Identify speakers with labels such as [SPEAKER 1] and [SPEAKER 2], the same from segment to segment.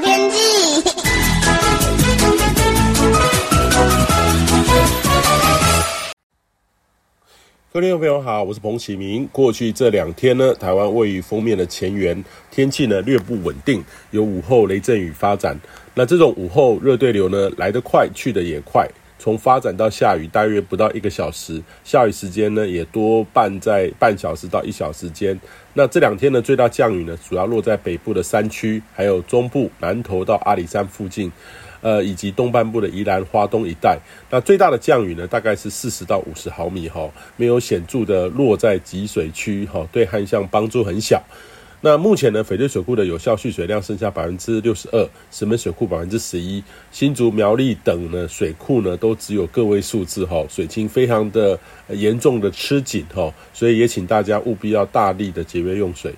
[SPEAKER 1] 天气。
[SPEAKER 2] 各位听众朋友好，我是彭启明。过去这两天呢，台湾位于封面的前缘，天气呢略不稳定，有午后雷阵雨发展。那这种午后热对流呢，来得快，去得也快。从发展到下雨，大约不到一个小时，下雨时间呢也多半在半小时到一小时间。那这两天的，最大降雨呢，主要落在北部的山区，还有中部南投到阿里山附近，呃，以及东半部的宜兰花东一带。那最大的降雨呢，大概是四十到五十毫米哈，没有显著的落在集水区哈，对旱象帮助很小。那目前呢，翡翠水库的有效蓄水量剩下百分之六十二，石门水库百分之十一，新竹苗栗等呢水库呢都只有个位数字哈，水情非常的严重的吃紧哈，所以也请大家务必要大力的节约用水。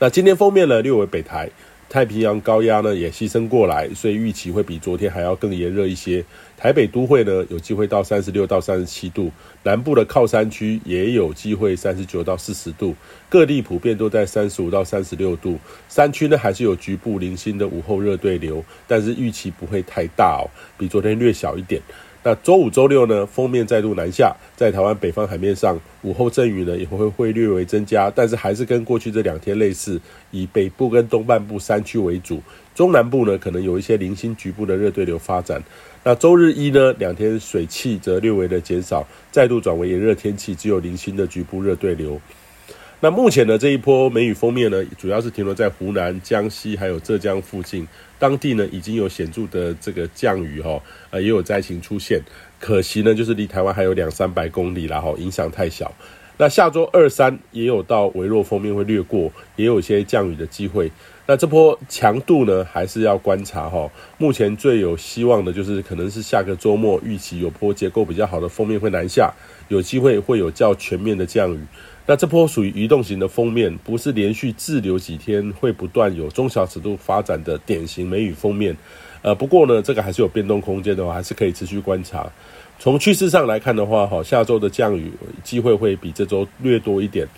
[SPEAKER 2] 那今天封面呢，略为北台。太平洋高压呢也西伸过来，所以预期会比昨天还要更炎热一些。台北都会呢有机会到三十六到三十七度，南部的靠山区也有机会三十九到四十度，各地普遍都在三十五到三十六度。山区呢还是有局部零星的午后热对流，但是预期不会太大哦，比昨天略小一点。那周五、周六呢，锋面再度南下，在台湾北方海面上，午后阵雨呢也会会略微增加，但是还是跟过去这两天类似，以北部跟东半部山区为主，中南部呢可能有一些零星局部的热对流发展。那周日一呢，两天水汽则略微的减少，再度转为炎热天气，只有零星的局部热对流。那目前呢，这一波梅雨锋面呢，主要是停留在湖南、江西还有浙江附近，当地呢已经有显著的这个降雨哈，呃也有灾情出现，可惜呢就是离台湾还有两三百公里啦哈，影响太小。那下周二三也有到微弱锋面会掠过，也有一些降雨的机会。那这波强度呢，还是要观察哈。目前最有希望的就是可能是下个周末预期有波结构比较好的锋面会南下，有机会会有较全面的降雨。那这波属于移动型的封面，不是连续滞留几天会不断有中小尺度发展的典型梅雨封面。呃，不过呢，这个还是有变动空间的话，还是可以持续观察。从趋势上来看的话，哈，下周的降雨机会会比这周略多一点。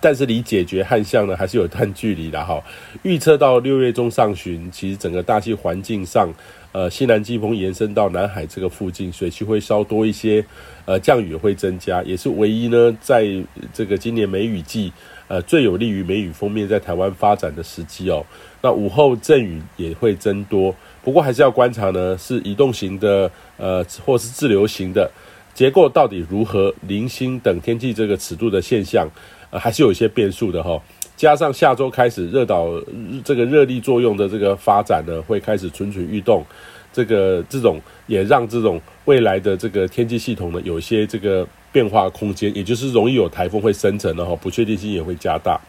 [SPEAKER 2] 但是离解决旱象呢，还是有段距离的哈。预测到六月中上旬，其实整个大气环境上，呃，西南季风延伸到南海这个附近，水汽会稍多一些，呃，降雨会增加，也是唯一呢，在这个今年梅雨季，呃，最有利于梅雨锋面在台湾发展的时机哦。那午后阵雨也会增多，不过还是要观察呢，是移动型的，呃，或是滞留型的结构到底如何，零星等天气这个尺度的现象。呃还是有一些变数的哈，加上下周开始热岛这个热力作用的这个发展呢，会开始蠢蠢欲动，这个这种也让这种未来的这个天气系统呢，有一些这个变化空间，也就是容易有台风会生成的哈，不确定性也会加大。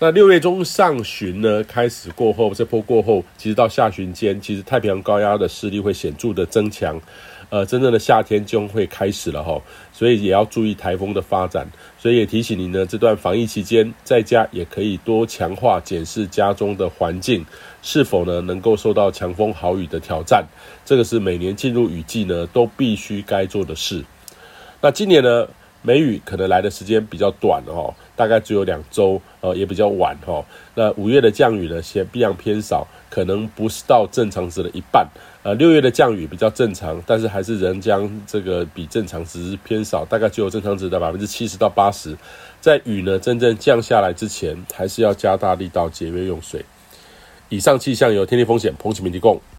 [SPEAKER 2] 那六月中上旬呢，开始过后，这波过后，其实到下旬间，其实太平洋高压的势力会显著的增强。呃，真正的夏天将会开始了哈，所以也要注意台风的发展。所以也提醒您呢，这段防疫期间在家也可以多强化检视家中的环境是否呢能够受到强风豪雨的挑战。这个是每年进入雨季呢都必须该做的事。那今年呢，梅雨可能来的时间比较短哦，大概只有两周，呃，也比较晚哈。那五月的降雨呢，先比较偏少，可能不是到正常值的一半。呃，六月的降雨比较正常，但是还是仍将这个比正常值偏少，大概只有正常值的百分之七十到八十。在雨呢真正降下来之前，还是要加大力道节约用水。以上气象由天气风险彭启明提供。